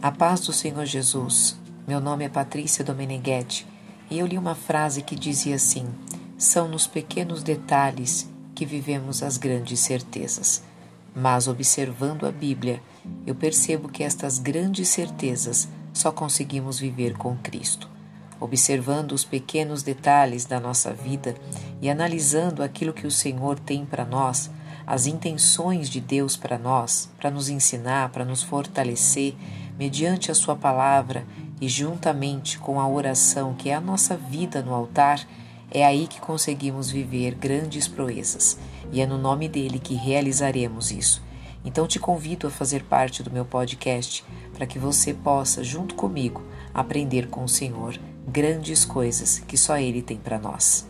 A paz do Senhor Jesus. Meu nome é Patrícia Domeneghetti e eu li uma frase que dizia assim: São nos pequenos detalhes que vivemos as grandes certezas. Mas observando a Bíblia, eu percebo que estas grandes certezas só conseguimos viver com Cristo. Observando os pequenos detalhes da nossa vida e analisando aquilo que o Senhor tem para nós, as intenções de Deus para nós, para nos ensinar, para nos fortalecer, mediante a Sua palavra e juntamente com a oração, que é a nossa vida no altar, é aí que conseguimos viver grandes proezas e é no nome dele que realizaremos isso. Então te convido a fazer parte do meu podcast para que você possa, junto comigo, aprender com o Senhor grandes coisas que só Ele tem para nós.